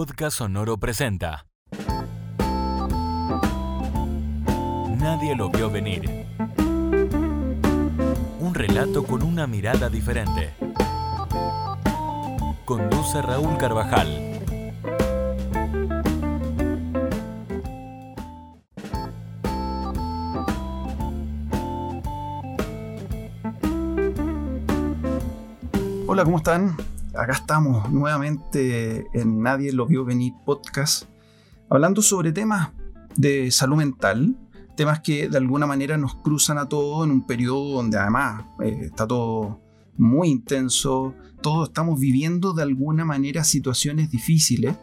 Podcast Sonoro presenta. Nadie lo vio venir. Un relato con una mirada diferente. Conduce Raúl Carvajal. Hola, ¿cómo están? Acá estamos nuevamente en Nadie lo vio venir podcast, hablando sobre temas de salud mental, temas que de alguna manera nos cruzan a todos en un periodo donde además eh, está todo muy intenso, todos estamos viviendo de alguna manera situaciones difíciles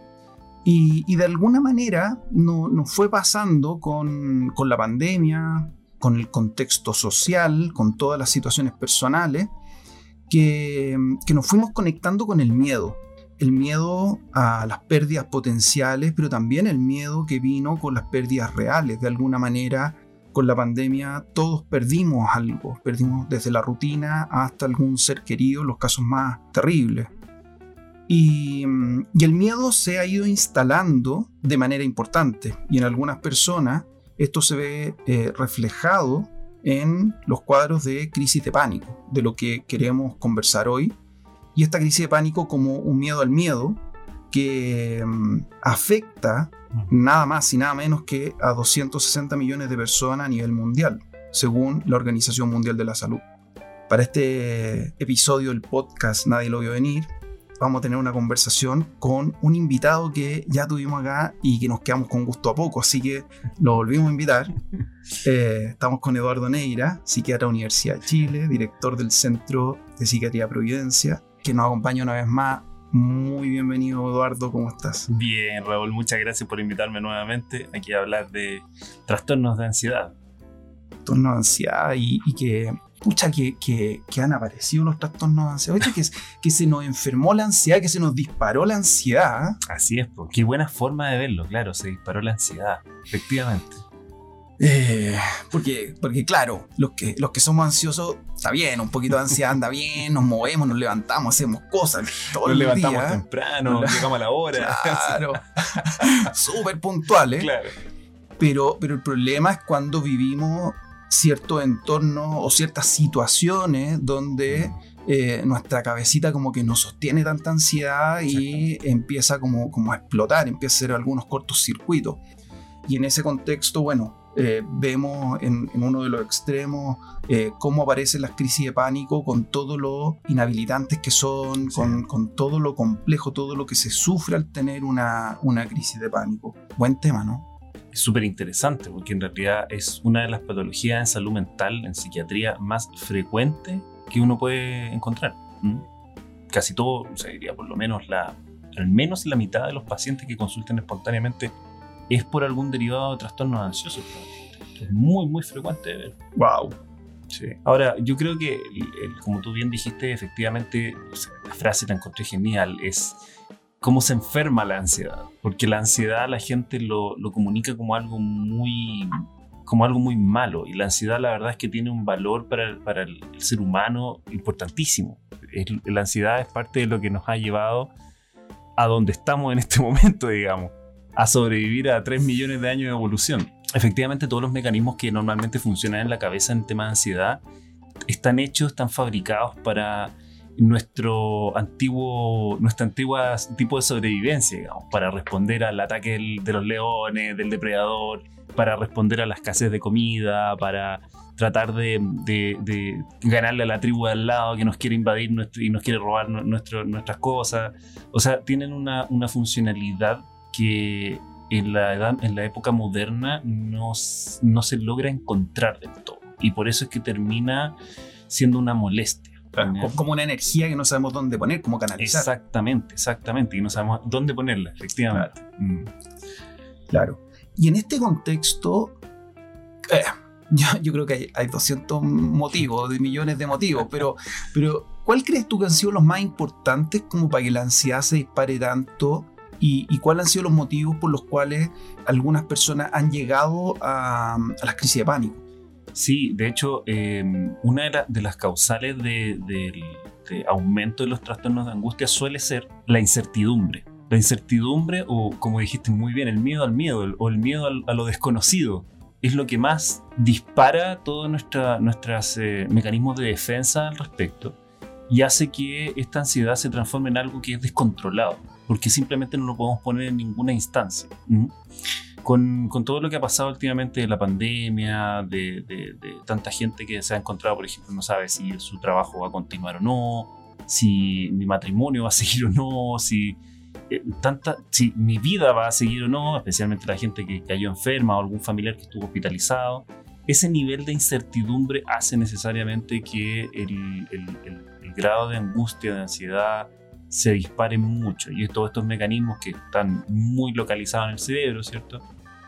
y, de alguna manera nos fue pasando con, con la pandemia, con el contexto social, con todas las situaciones personales que, nos fuimos conectando con el miedo. El miedo a las pérdidas potenciales, pero también el miedo que vino con las pérdidas reales. De alguna manera, con la pandemia todos perdimos algo. Perdimos desde la rutina hasta algún ser querido, los casos más terribles. Y, el miedo se ha ido instalando de manera importante. Y en algunas personas esto se ve eh, reflejado en los cuadros de crisis de pánico, de lo que queremos conversar hoy. Y esta crisis de pánico como un miedo al miedo que mm, afecta nada más y nada menos que a 260 millones de personas a nivel mundial, según la Organización Mundial de la Salud. Para este episodio del podcast Nadie lo vio venir, vamos a tener una conversación con un invitado que ya tuvimos acá y que nos quedamos con gusto a poco, así que lo volvimos a invitar. Eh, estamos con Eduardo Neira, psiquiatra de Universidad de Chile, director del Centro de Psiquiatría Providencia, que nos acompaña una vez más. Muy bienvenido Eduardo, ¿cómo estás? Bien, Raúl, muchas gracias por invitarme nuevamente aquí a hablar de trastornos de ansiedad. Trastornos de ansiedad y que pucha, que, que, que, han aparecido los trastornos de ansiedad, que, que se nos enfermó la ansiedad, que se nos disparó la ansiedad. Así es, qué buena forma de verlo, claro, se disparó la ansiedad, efectivamente. Eh, porque, porque claro, los que, los que somos ansiosos, está bien, un poquito de ansiedad anda bien, nos movemos, nos levantamos, hacemos cosas. Todo nos levantamos temprano, llegamos a la hora. Claro, súper puntuales. Claro. Pero, pero el problema es cuando vivimos cierto entorno o ciertas situaciones donde eh, nuestra cabecita como que no sostiene tanta ansiedad y empieza como, como a explotar, empieza a hacer algunos cortocircuitos. Y en ese contexto, bueno, eh, vemos en, uno de los extremos eh, cómo aparecen las crisis de pánico con todo lo inhabilitantes que son, con, con, todo lo complejo, todo lo que se sufre al tener una, una crisis de pánico. Buen tema, ¿no? Súper interesante porque en realidad es una de las patologías en salud mental, en psiquiatría, más frecuente que uno puede encontrar. Casi todo, o sea, diría por lo menos la, al menos la mitad de los pacientes que consulten espontáneamente es por algún derivado de trastornos ansiosos. Es muy, muy frecuente ¡Wow! Sí. Ahora, yo creo que, como tú bien dijiste, efectivamente, la frase te encontré genial, es cómo se enferma la ansiedad, porque la ansiedad la gente lo, comunica como algo muy como algo muy malo y la ansiedad la verdad es que tiene un valor para, para el, ser humano importantísimo. la ansiedad es parte de lo que nos ha llevado a donde estamos en este momento, digamos, a sobrevivir a 3 millones de años de evolución. Efectivamente, todos los mecanismos que normalmente funcionan en la cabeza en tema de ansiedad están hechos, están fabricados para nuestro antiguo, nuestra antigua tipo de sobrevivencia, para responder al ataque de los leones, del depredador, para responder a la escasez de comida, para tratar de, ganarle a la tribu de al lado que nos quiere invadir y nos quiere robar nuestras cosas. O sea, tienen una, una funcionalidad que en la, edad, época moderna no, no se logra encontrar del todo. Y por eso es que termina siendo una molestia como una energía que no sabemos dónde poner, cómo canalizar. Exactamente, exactamente, y no sabemos dónde ponerla, efectivamente. Claro. Mm. Y en este contexto, eh, yo, creo que hay, 200 motivos, de millones de motivos, pero, pero ¿cuál crees tú que han sido los más importantes como para que la ansiedad se dispare tanto? ¿Y, y cuáles han sido los motivos por los cuales algunas personas han llegado a, a las crisis de pánico? Sí, de hecho, em, una de, las causales de, aumento de los trastornos de angustia suele ser la incertidumbre. La incertidumbre, o como dijiste muy bien, el miedo al miedo, o el miedo a lo desconocido, es lo que más dispara todos nuestros mecanismos de defensa al respecto y hace que esta ansiedad se transforme en algo que es descontrolado, porque simplemente no lo podemos poner en ninguna instancia. Con, con todo lo que ha pasado últimamente de la pandemia, de, tanta gente que se ha encontrado, por ejemplo, no sabe si su trabajo va a continuar o no, si mi matrimonio va a seguir o no, si, eh, tanta, si mi vida va a seguir o no, especialmente la gente que cayó enferma o algún familiar que estuvo hospitalizado. Ese nivel de incertidumbre hace necesariamente que el- el grado de angustia, de ansiedad, se dispare mucho. Y todos estos mecanismos que están muy localizados en el cerebro, ¿cierto?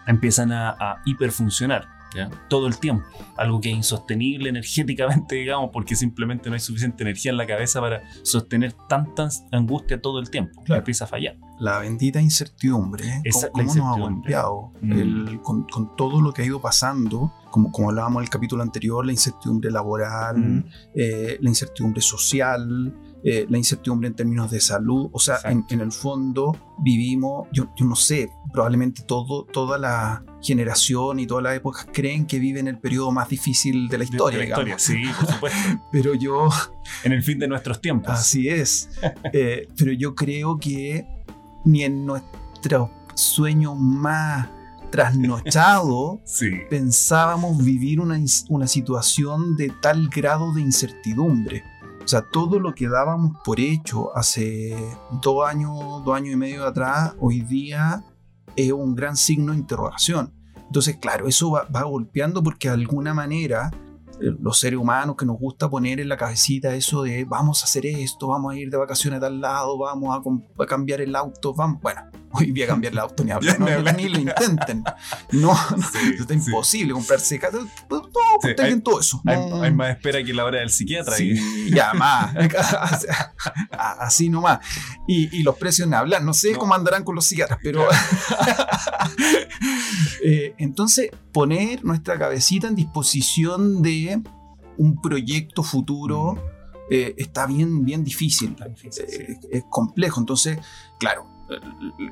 Empiezan a, a hiperfuncionar ¿ya? todo el tiempo. Algo que es insostenible energéticamente, digamos, porque simplemente no hay suficiente energía en la cabeza para sostener tanta angustia todo el tiempo. Claro. Empieza a fallar. La bendita incertidumbre. ¿eh? Esa- ¿Cómo, la cómo nos ha incertidumbre. golpeado? Mm. El- con, con todo lo que ha ido pasando, como, como hablábamos en el capítulo anterior, la incertidumbre laboral, Mm. eh, la incertidumbre social, eh, la incertidumbre en términos de salud. O sea, en, el fondo vivimos, yo, yo no sé, probablemente todo, toda la generación y todas las épocas creen que viven el periodo más difícil de la historia, de la historia, sí, por supuesto. Pero yo en el fin de nuestros tiempos. Así es. Eh, pero yo creo que ni en nuestros sueños más trasnochados Sí. pensábamos vivir una, una situación de tal grado de incertidumbre. O sea, todo lo que dábamos por hecho hace dos años, dos años y medio atrás, hoy día es un gran signo de interrogación. Entonces, claro, eso va, golpeando porque de alguna manera eh, los seres humanos que nos gusta poner en la cabecita eso de vamos a hacer esto, vamos a ir de vacaciones a tal lado, vamos a, a cambiar el auto, vamos. Bueno, hoy día cambiar el auto ni hablar, no, ni lo intenten. No, Sí, está imposible comprarse casa. No, Sí, hay- bien todo eso. Hay, más espera que la hora del psiquiatra. Sí, ya más. A- Así nomás. Y, y los precios ni hablar. No sé No. cómo andarán con los psiquiatras, pero. Eh, entonces, poner nuestra cabecita en disposición de un proyecto futuro eh, está bien, bien difícil. Está difícil, sí. Eh, es complejo. Entonces, claro,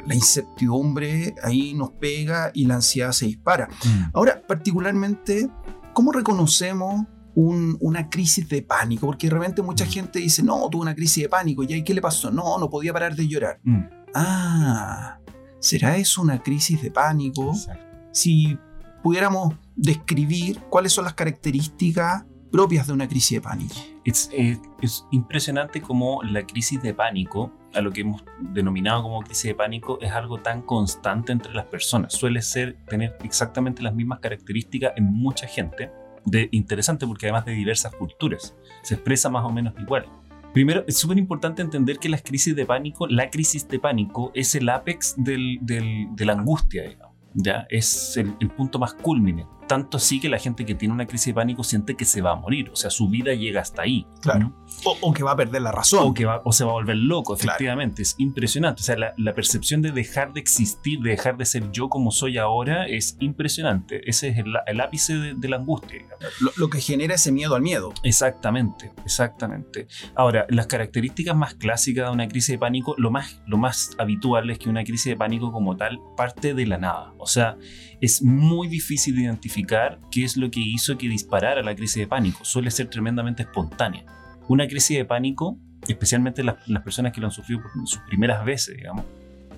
la incertidumbre ahí nos pega y la ansiedad se dispara. Mm. Ahora, particularmente, ¿cómo reconocemos un- una crisis de pánico? Porque de repente mucha Mm. gente dice, no, tuve una crisis de pánico, ¿y ahí qué le pasó? No, no podía parar de llorar. Mm. Ah, ¿será eso una crisis de pánico? Exacto. Si pudiéramos describir cuáles son las características propias de una crisis de pánico. Es, es- es impresionante como la crisis de pánico, a lo que hemos denominado como crisis de pánico, es algo tan constante entre las personas. Suele ser tener exactamente las mismas características en mucha gente. De, interesante porque además de diversas culturas, se expresa más o menos igual. Primero, es súper importante entender que las crisis de pánico, la crisis de pánico es el apex del- del- de la angustia, digamos. ¿ya? Es el, el punto más culmine. Tanto así que la gente que tiene una crisis de pánico siente que se va a morir. O sea, su vida llega hasta ahí. Claro. ¿no? O, o que va a perder la razón. O, que va, o se va a volver loco, Claro. efectivamente. Es impresionante. O sea, la, la percepción de dejar de existir, de dejar de ser yo como soy ahora, es impresionante. Ese es el, el ápice de, de la angustia. Lo, lo que genera ese miedo al miedo. Exactamente, exactamente. Ahora, las características más clásicas de una crisis de pánico, lo más, lo más habitual es que una crisis de pánico como tal parte de la nada. O sea, es muy difícil de identificar qué es lo que hizo que disparara la crisis de pánico. Suele ser tremendamente espontánea. Una crisis de pánico, especialmente las, las personas que lo han sufrido por sus primeras veces, digamos,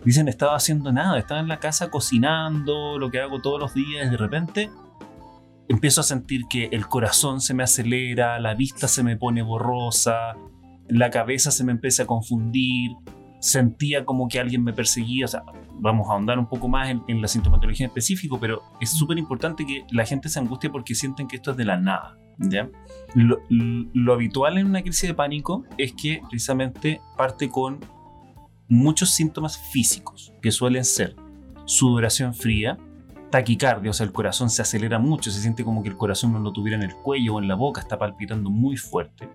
dicen estaba haciendo nada, estaba en la casa cocinando, lo que hago todos los días, de repente empiezo a sentir que el corazón se me acelera, la vista se me pone borrosa, la cabeza se me empieza a confundir, sentía como que alguien me perseguía, vamos a ahondar un poco más en, la sintomatología en específico, pero es súper importante que la gente se angustie porque sienten que esto es de la nada. Lo, lo habitual en una crisis de pánico es que precisamente parte con muchos síntomas físicos, que suelen ser sudoración fría, taquicardia, o sea, el corazón se acelera mucho, se siente como que el corazón no lo tuviera en el cuello o en la boca, está palpitando muy fuerte.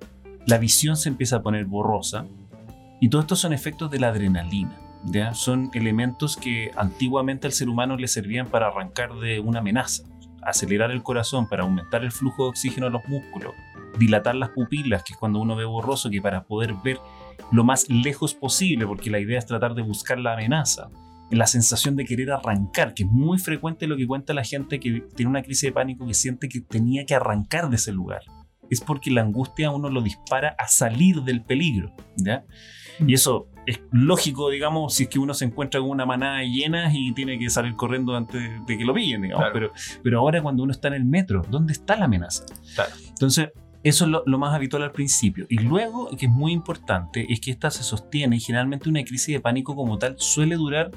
La visión se empieza a poner borrosa. Y todo esto son efectos de la adrenalina. Son elementos que antiguamente al ser humano le servían para arrancar de una amenaza. Acelerar el corazón para aumentar el flujo de oxígeno a los músculos. Dilatar las pupilas, que es cuando uno ve borroso, que para poder ver lo más lejos posible, porque la idea es tratar de buscar la amenaza. La sensación de querer arrancar, que es muy frecuente lo que cuenta la gente que tiene una crisis de pánico, que siente que tenía que arrancar de ese lugar. Es porque la angustia a uno lo dispara a salir del peligro. ¿ya? Y eso es lógico, digamos, si es que uno se encuentra con una manada de hienas y tiene que salir corriendo antes de que lo pillen, digamos. Claro. Pero, pero ahora cuando uno está en el metro, ¿dónde está la amenaza? Claro. Entonces, eso es lo, lo más habitual al principio. Y luego, que es muy importante, es que esta se sostiene y generalmente una crisis de pánico como tal suele durar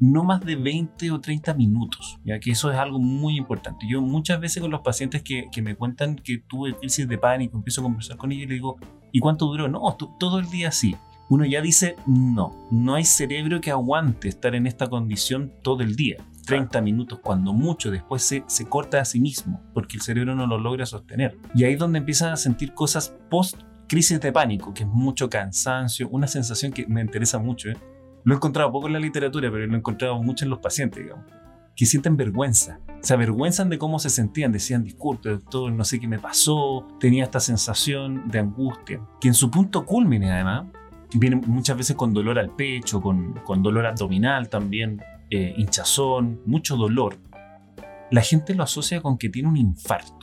no más de 20 o 30 minutos, ya que eso es algo muy importante. Yo muchas veces con los pacientes que, que me cuentan que tuve crisis de pánico, empiezo a conversar con ellos y le digo, ¿y cuánto duró? No, to- todo el día así. Uno ya dice, no, no hay cerebro que aguante estar en esta condición todo el día. 30 minutos, cuando mucho, después se, se corta a sí mismo, porque el cerebro no lo logra sostener. Y ahí es donde empiezan a sentir cosas post crisis de pánico, que es mucho cansancio, una sensación que me interesa mucho. ¿eh? Lo he encontrado poco en la literatura, pero lo he encontrado mucho en los pacientes, digamos, que sienten vergüenza. Se avergüenzan de cómo se sentían, decían, disculpe, doctor, no sé qué me pasó, tenía esta sensación de angustia, que en su punto culmine, además, viene muchas veces con dolor al pecho, con, con dolor abdominal también, eh, hinchazón, mucho dolor. La gente lo asocia con que tiene un infarto.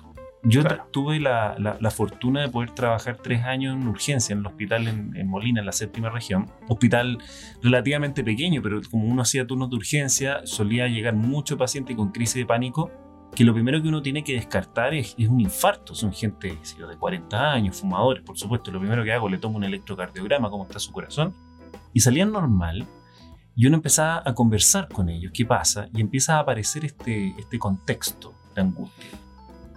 Yo Claro. tuve la, la- la fortuna de poder trabajar tres años en urgencia en el hospital en, en Molina, en la séptima región. Hospital relativamente pequeño, pero como uno hacía turnos de urgencia, solía llegar mucho paciente con crisis de pánico, que lo primero que uno tiene que descartar es, es un infarto. Son gente yo, de 40 años, fumadores, por supuesto. Lo primero que hago, le tomo un electrocardiograma, cómo está su corazón. Y salían normal. Y uno empezaba a conversar con ellos, qué pasa, y empieza a aparecer este, este contexto de angustia.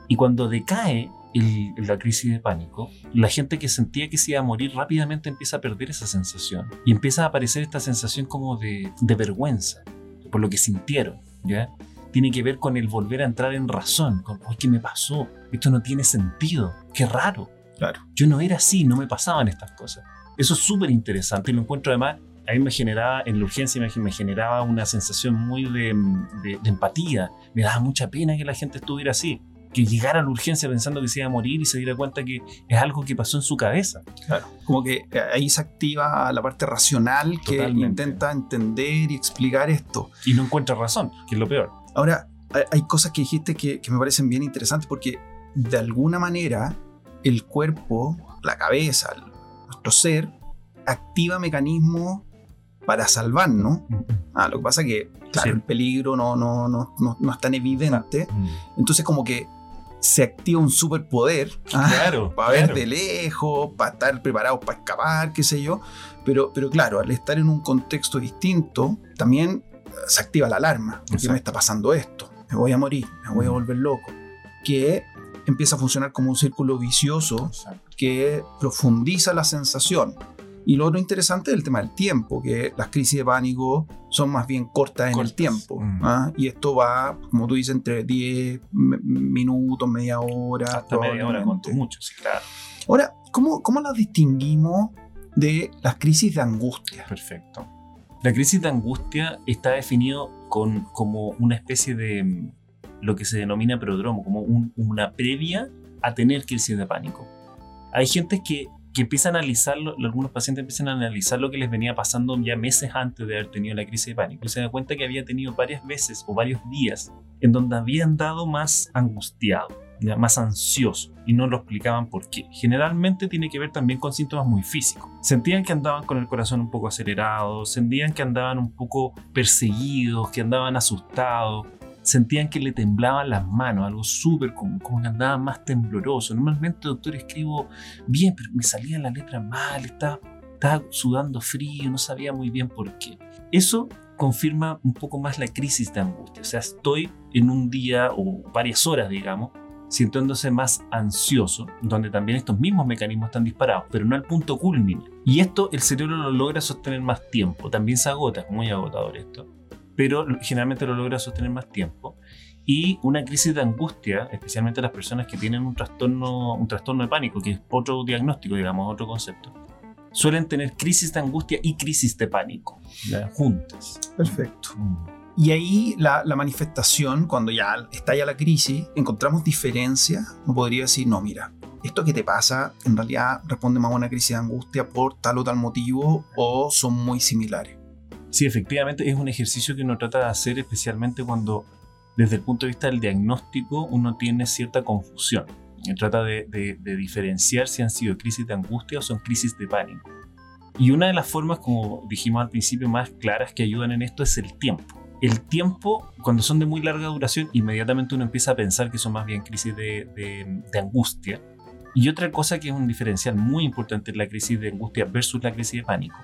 Y cuando decae el- la crisis de pánico, la gente que sentía que se iba a morir rápidamente empieza a perder esa sensación. Y empieza a aparecer esta sensación como de, de vergüenza por lo que sintieron. ¿ya? Tiene que ver con el volver a entrar en razón, con, "Ay, ¿qué me pasó? Esto no tiene sentido, qué raro. Claro. Yo no era así, no me pasaban estas cosas. Eso es súper interesante y lo encuentro además, a mí me generaba, en la urgencia me, me generaba una sensación muy de, de- de empatía. Me daba mucha pena que la gente estuviera así. Que llegara a la urgencia pensando que se iba a morir y se diera cuenta que es algo que pasó en su cabeza. Claro. Como que eh, ahí se activa la parte racional que Totalmente. intenta entender y explicar esto. Y no encuentra razón, que es lo peor. Ahora, hay- cosas que dijiste que, que me parecen bien interesantes porque de alguna manera el cuerpo, la cabeza, nuestro ser, activa mecanismos para salvarnos. Ah, lo que pasa es que, claro, Sí. el peligro no, no, no, no, no es tan evidente. Mm. Entonces como que se activa un superpoder. ah, Claro. para ver claro. de lejos, para estar preparados para escapar, qué sé yo. Pero, pero claro, al estar en un contexto distinto, también eh, se activa la alarma. Exacto. me está pasando esto, me voy a morir, me voy a volver loco. Que empieza a funcionar como un círculo vicioso Exacto. que profundiza la sensación. Y lo otro interesante es el tema del tiempo, que las crisis de pánico son más bien cortas en el tiempo. Mm. ¿ah? Y esto va, como tú dices, entre 10 m- minutos, media hora. Hasta media hora, cuanto mucho, sí, claro. Ahora, ¿cómo, ¿cómo las distinguimos de las crisis de angustia? Perfecto. La crisis de angustia está definido con, como una especie de mm, lo que se denomina prodromo, como un- una previa a tener crisis de pánico. Hay gente que, que empieza a analizarlo, algunos pacientes empiezan a analizar lo que les venía pasando ya meses antes de haber tenido la crisis de pánico se dan cuenta que había tenido varias veces o varios días en donde habían dado más angustiado, más ansioso y no lo explicaban por qué. Generalmente tiene que ver también con síntomas muy físicos. Sentían que andaban con el corazón un poco acelerado, sentían que andaban un poco perseguidos, que andaban asustados, sentían que le temblaban las manos, algo súper común, como que andaban más temblorosos. Normalmente, doctor, escribo bien, pero me salía la letra mal, estaba, estaba sudando frío, no sabía muy bien por qué. Eso confirma un poco más la crisis de angustia. O sea, estoy en un día o varias horas, digamos, sintiéndose más ansioso, donde también estos mismos mecanismos están disparados, pero no al punto culmine. Y esto el cerebro lo logra sostener más tiempo. También se agota, es muy agotador esto, pero generalmente lo logra sostener más tiempo. Y una crisis de angustia, especialmente las personas que tienen un trastorno, un trastorno de pánico, que es otro diagnóstico, digamos, otro concepto, suelen tener crisis de angustia y crisis de pánico ¿ya? juntas. Perfecto. Mm. Y ahí la, la manifestación, cuando ya estalla la crisis, encontramos diferencias. No podría decir, no, mira, esto que te pasa en realidad responde más a una crisis de angustia por tal o tal motivo o son muy similares. Sí, efectivamente es un ejercicio que uno trata de hacer especialmente cuando desde el punto de vista del diagnóstico uno tiene cierta confusión. Trata de, de diferenciar si han sido crisis de angustia o son crisis de pánico. Y una de las formas, como dijimos al principio, más claras que ayudan en esto es el tiempo el tiempo, cuando son de muy larga duración, inmediatamente uno empieza a pensar que son más bien crisis de, angustia. Y otra cosa que es un diferencial muy importante en la crisis de angustia versus la crisis de pánico,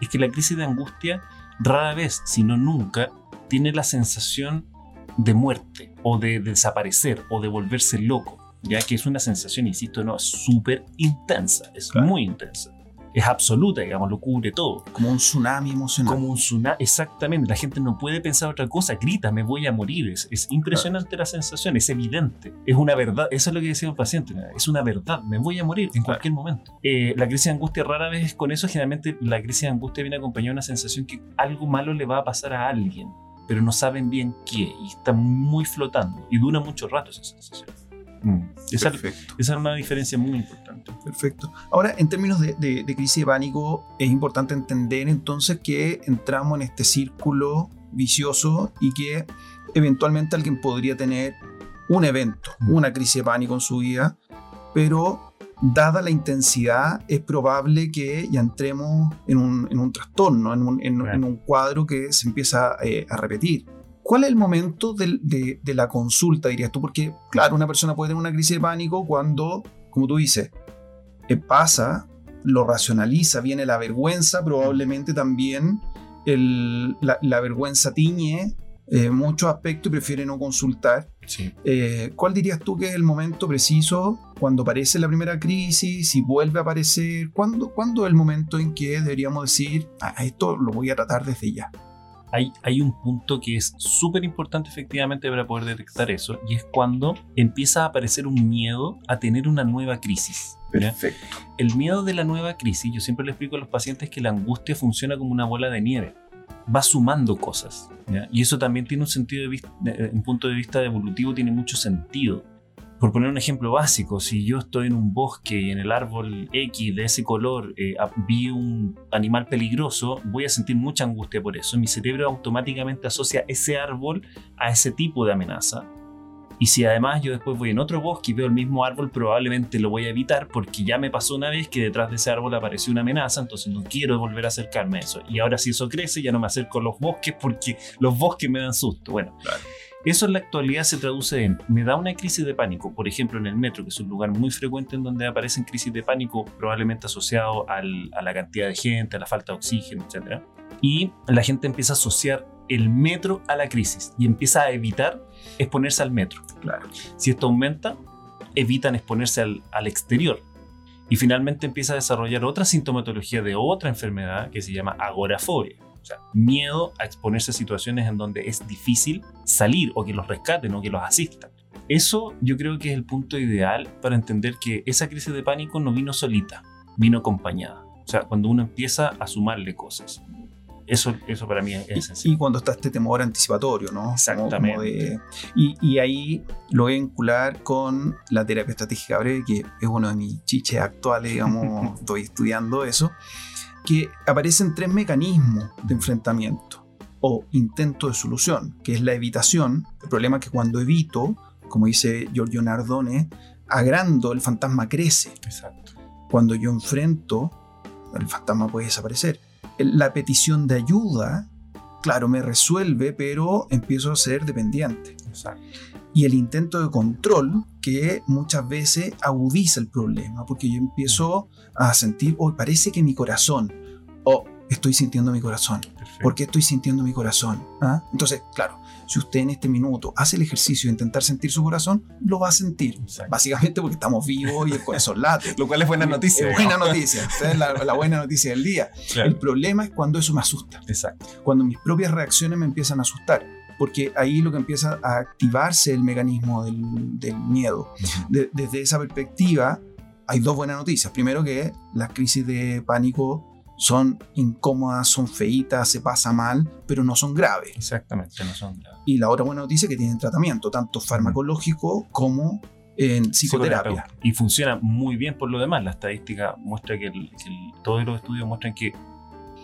es que la crisis de angustia rara vez, si no nunca, tiene la sensación de muerte o de, desaparecer o de volverse loco, ya que es una sensación, insisto, no, súper intensa, es muy intensa es absoluta, digamos, lo cubre todo. Como un tsunami emocional. Como un tsunami, exactamente. La gente no puede pensar otra cosa, grita, me voy a morir. Es, impresionante la sensación, es evidente. Es una verdad, eso es lo que decía el paciente, es una verdad, me voy a morir en cualquier momento. Eh, la crisis de angustia rara vez con eso, generalmente la crisis de angustia viene acompañada de una sensación que algo malo le va a pasar a alguien, pero no saben bien qué y está muy flotando y dura mucho rato esa sensación. Mm. Esa, es una diferencia muy importante. Perfecto. Ahora, en términos de, crisis de pánico, es importante entender entonces que entramos en este círculo vicioso y que eventualmente alguien podría tener un evento, mm. una crisis de pánico en su vida, pero dada la intensidad, es probable que ya entremos en un, trastorno, en un, cuadro que se empieza eh, a repetir. ¿Cuál es el momento de, la consulta, dirías tú? Porque, claro, una persona puede tener una crisis de pánico cuando, como tú dices, eh, pasa, lo racionaliza, viene la vergüenza, probablemente también la, vergüenza tiñe eh, muchos aspectos y prefiere no consultar. Eh, ¿Cuál dirías tú que es el momento preciso cuando aparece la primera crisis, si vuelve a aparecer? ¿Cuándo, ¿cuándo es el momento en que deberíamos decir, ah, esto lo voy a tratar desde ya? Hay, un punto que es súper importante efectivamente para poder detectar eso, y es cuando empieza a aparecer un miedo a tener una nueva crisis. Perfecto. El miedo de la nueva crisis, yo siempre le explico a los pacientes que la angustia funciona como una bola de nieve. Va sumando cosas. Y eso también tiene un sentido de vista, un punto de vista evolutivo, tiene mucho sentido por poner un ejemplo básico, si yo estoy en un bosque y en el árbol X de ese color eh, vi un animal peligroso, voy a sentir mucha angustia por eso. Mi cerebro automáticamente asocia ese árbol a ese tipo de amenaza. Y si además yo después voy en otro bosque y veo el mismo árbol, probablemente lo voy a evitar porque ya me pasó una vez que detrás de ese árbol apareció una amenaza, entonces no quiero volver a acercarme a eso. Y ahora si eso crece, ya no me acerco a los bosques porque los bosques me dan susto. Bueno, claro. Eso en la actualidad se traduce en, me da una crisis de pánico, por ejemplo en el metro, que es un lugar muy frecuente en donde aparecen crisis de pánico, probablemente asociado a la cantidad de gente, a la falta de oxígeno, etc. Y la gente empieza a asociar el metro a la crisis y empieza a evitar exponerse al metro. Claro. Si esto aumenta, evitan exponerse al, al exterior. Y finalmente empieza a desarrollar otra sintomatología de otra enfermedad que se llama agorafobia o sea, miedo a exponerse a situaciones en donde es difícil salir o que los rescaten o que los asistan. Eso yo creo que es el punto ideal para entender que esa crisis de pánico no vino solita, vino acompañada. O sea, cuando uno empieza a sumarle cosas. Eso, eso para mí es esencial. Y cuando está este temor anticipatorio, ¿no? Exactamente. y, y, ahí lo voy a vincular con la terapia estratégica breve, que es uno de mis chiches actuales, digamos, estoy estudiando eso que aparecen tres mecanismos de enfrentamiento o intento de solución, que es la evitación. El problema es que cuando evito, como dice Giorgio Nardone, agrando el fantasma crece. Exacto. Cuando yo enfrento, el fantasma puede desaparecer. La petición de ayuda, claro, me resuelve, pero empiezo a ser dependiente. Exacto. Y el intento de control, que muchas veces agudiza el problema, porque yo empiezo a sentir, hoy parece que mi corazón, o estoy sintiendo mi corazón. ¿Por qué estoy sintiendo mi corazón? ¿Ah? Entonces, claro, si usted en este minuto hace el ejercicio de intentar sentir su corazón, lo va a sentir. Básicamente porque estamos vivos y el corazón late. lo cual es buena noticia. Es buena noticia. es la, buena noticia del día. El problema es cuando eso me asusta. Exacto. Cuando mis propias reacciones me empiezan a asustar. Porque ahí lo que empieza a activarse el mecanismo del, miedo. desde esa perspectiva, hay dos buenas noticias. Primero que las crisis de pánico son incómodas, son feitas, se pasa mal, pero no son graves. Exactamente, no son graves. Y la otra buena noticia es que tienen tratamiento, tanto farmacológico como en psicoterapia. Y funciona muy bien por lo demás. La estadística muestra que, el- que el- todos los estudios muestran que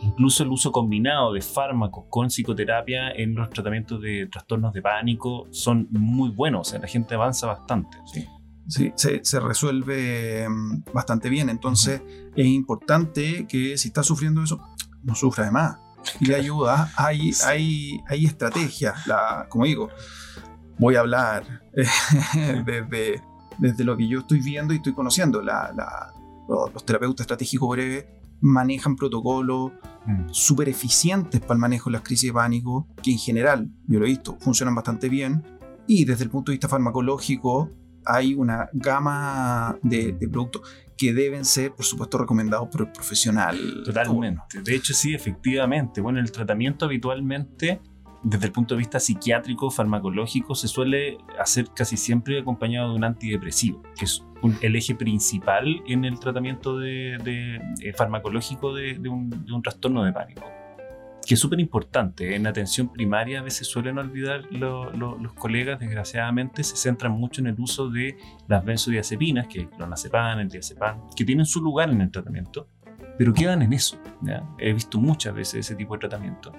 incluso el uso combinado de fármacos con psicoterapia en los tratamientos de trastornos de pánico son muy buenos. O sea, la gente avanza bastante. ¿sí? Sí, se, se resuelve mm, bastante bien. Entonces es importante que si está sufriendo eso, no sufra de más. Y le ayuda. Hay, Sí. hay, hay estrategias. La, como digo, voy a hablar desde, desde lo que yo estoy viendo y estoy conociendo. La- la- los terapeutas estratégicos breves manejan protocolos Mm. súper eficientes para el manejo de las crisis de pánico, que en general, yo lo he visto, funcionan bastante bien. Y desde el punto de vista farmacológico, hay una gama de, de productos que deben ser, por supuesto, recomendados por el profesional. Totalmente. De hecho, sí, efectivamente. Bueno, el tratamiento habitualmente, desde el punto de vista psiquiátrico, farmacológico, se suele hacer casi siempre acompañado de un antidepresivo, que es un- el eje principal en el tratamiento de, de- eh, farmacológico de, de un, de un trastorno de pánico. Que es súper importante. En atención primaria a veces suelen olvidar lo- lo- los colegas, desgraciadamente, se centran mucho en el uso de las benzodiazepinas, que es el clonazepam, el diazepam, que tienen su lugar en el tratamiento, pero quedan en eso. ¿ya? He visto muchas veces ese tipo de tratamiento.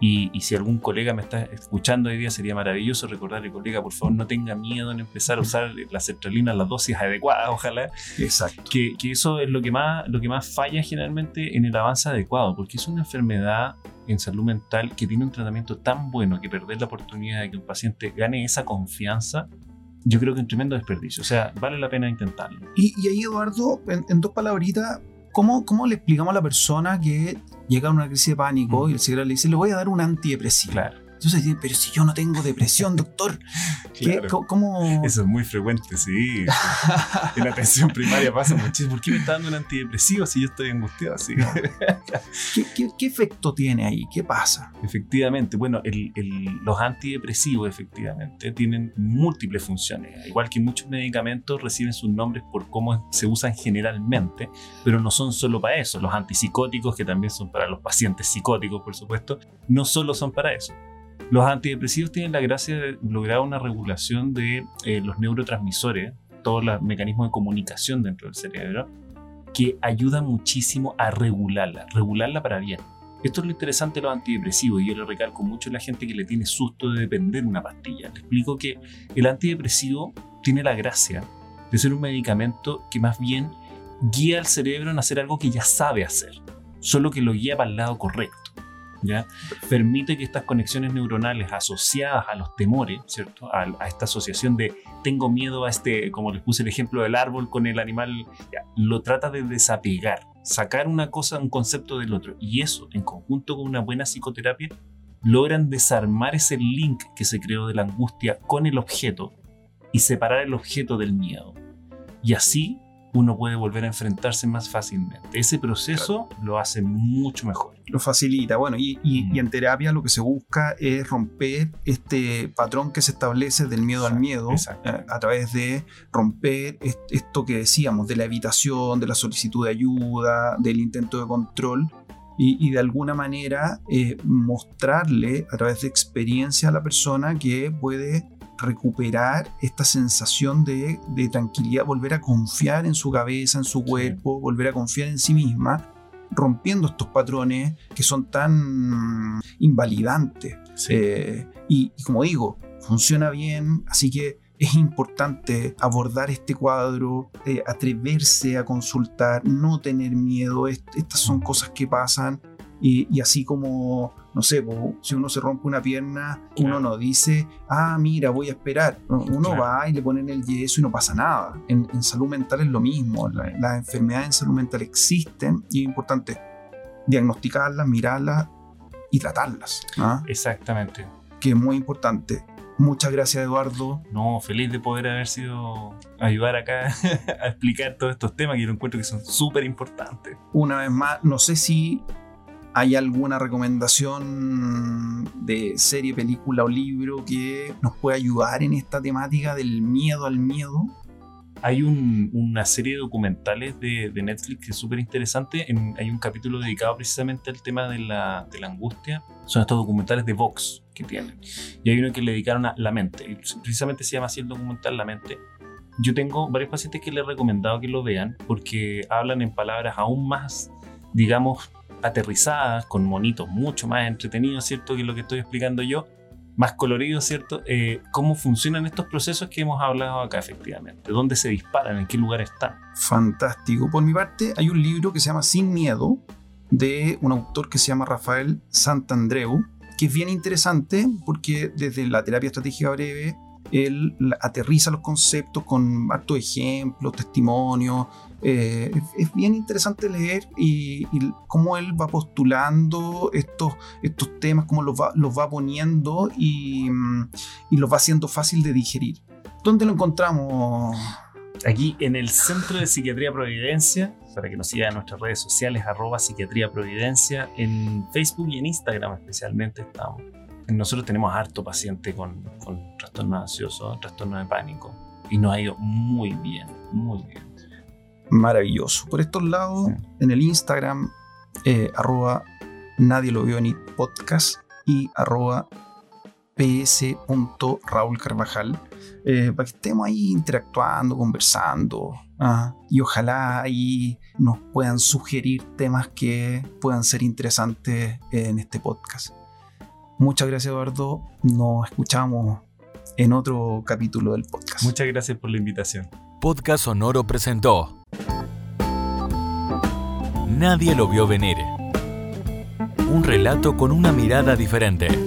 Y, y si algún colega me está escuchando hoy día, sería maravilloso recordarle, colega, por favor, no tenga miedo en empezar a usar la sertralina, las dosis adecuadas, ojalá. Exacto. Que, que eso es lo que, más, lo que más falla generalmente en el avance adecuado, porque es una enfermedad en salud mental que tiene un tratamiento tan bueno que perder la oportunidad de que un paciente gane esa confianza, yo creo que es un tremendo desperdicio. O sea, vale la pena intentarlo. Y, y ahí, Eduardo, en, en dos palabritas, ¿cómo, ¿cómo le explicamos a la persona que llega una crisis de pánico y el psiquiatra le dice, le voy a dar un antidepresivo? Claro. Entonces pero si yo no tengo depresión, doctor, ¿qué- Claro. co- ¿cómo...? Eso es muy frecuente, sí. En la atención primaria pasa muchísimo. ¿Por qué me está dando un antidepresivo si yo estoy angustiado? Sí. ¿Qué, qué, qué efecto tiene ahí? ¿Qué pasa? Efectivamente, bueno, el- el- los antidepresivos efectivamente tienen múltiples funciones. Igual que muchos medicamentos reciben sus nombres por cómo se usan generalmente, pero no son solo para eso. Los antipsicóticos, que también son para los pacientes psicóticos, por supuesto, no solo son para eso. Los antidepresivos tienen la gracia de lograr una regulación de eh, los neurotransmisores, todos los mecanismos de comunicación dentro del cerebro, que ayuda muchísimo a regularla, regularla para bien. Esto es lo interesante de los antidepresivos y yo le recalco mucho a la gente que le tiene susto de depender de una pastilla. Le explico que el antidepresivo tiene la gracia de ser un medicamento que más bien guía al cerebro en hacer algo que ya sabe hacer, solo que lo guía para el lado correcto. ¿Ya? Permite que estas conexiones neuronales asociadas a los temores, ¿cierto? A, esta asociación de tengo miedo a este, como les puse el ejemplo del árbol con el animal, lo trata de desapegar, sacar una cosa, un concepto del otro. Y eso, en conjunto con una buena psicoterapia, logran desarmar ese link que se creó de la angustia con el objeto y separar el objeto del miedo. Y así uno puede volver a enfrentarse más fácilmente. Ese proceso lo hace mucho mejor. Lo facilita. Bueno, y, y- Mm. y en terapia lo que se busca es romper este patrón que se establece del miedo al miedo eh, a través de romper est- esto que decíamos, de la evitación, de la solicitud de ayuda, del intento de control. Y, y de alguna manera eh, mostrarle a través de experiencia a la persona que puede recuperar esta sensación de, de tranquilidad, volver a confiar en su cabeza, en su cuerpo, volver a confiar en sí misma, rompiendo estos patrones que son tan invalidantes. Eh, y, y como digo, funciona bien, así que es importante abordar este cuadro, eh, atreverse a consultar, no tener miedo. Est- estas son cosas que pasan. Y, y así como, no sé, si uno se rompe una pierna, uno no dice, ah, mira, voy a esperar. No, Uno Claro. va y le ponen el yeso y no pasa nada. En, en salud mental es lo mismo. La- las enfermedades en salud mental existen y es importante diagnosticarlas, mirarlas y tratarlas. ¿ah? Exactamente. Que es muy importante. Muchas gracias, Eduardo. No, feliz de poder haber sido ayudar acá a explicar todos estos temas que yo encuentro que son súper importantes. Una vez más, no sé si hay alguna recomendación de serie, película o libro que nos pueda ayudar en esta temática del miedo al miedo. Hay un- una serie de documentales de, Netflix que es súper interesante. Hay un capítulo dedicado precisamente al tema de la, de la angustia. Son estos documentales de Vox que tienen. Y hay uno que le dedicaron a la mente. Precisamente se llama así el documental La mente. yo tengo varios pacientes que les he recomendado que lo vean porque hablan en palabras aún más, digamos, aterrizadas, con monitos mucho más entretenidos, ¿cierto? Que lo que estoy explicando yo, más coloridos, ¿cierto? Eh, cómo funcionan estos procesos que hemos hablado acá, efectivamente. ¿Dónde se disparan? ¿En qué lugar están? Fantástico. Por mi parte, hay un libro que se llama Sin Miedo, de un autor que se llama Rafael Santandreu, que es bien interesante porque desde la terapia estratégica breve él aterriza los conceptos con hartos ejemplos, testimonios. Eh, es, bien interesante leer y, cómo él va postulando estos, estos temas, cómo los va, los va poniendo y, mm, y los va haciendo fácil de digerir. ¿Dónde lo encontramos? Aquí en el Centro de Psiquiatría Providencia, para que nos sigan en nuestras redes sociales, arroba Psiquiatría Providencia, en Facebook y en Instagram especialmente estamos nosotros tenemos harto paciente con, con trastorno ansioso, trastorno de pánico, y nos ha ido muy bien, muy bien. Maravilloso. Por estos lados, en el Instagram, eh, arroba nadie lo vio ni podcast y arroba ps.raulcarvajal eh, para que estemos ahí interactuando, conversando ah, y ojalá ahí nos puedan sugerir temas que puedan ser interesantes en este podcast. Muchas gracias, Eduardo. Nos escuchamos en otro capítulo del podcast. Muchas gracias por la invitación. Podcast Sonoro presentó Nadie lo vio venir. Un relato con una mirada diferente.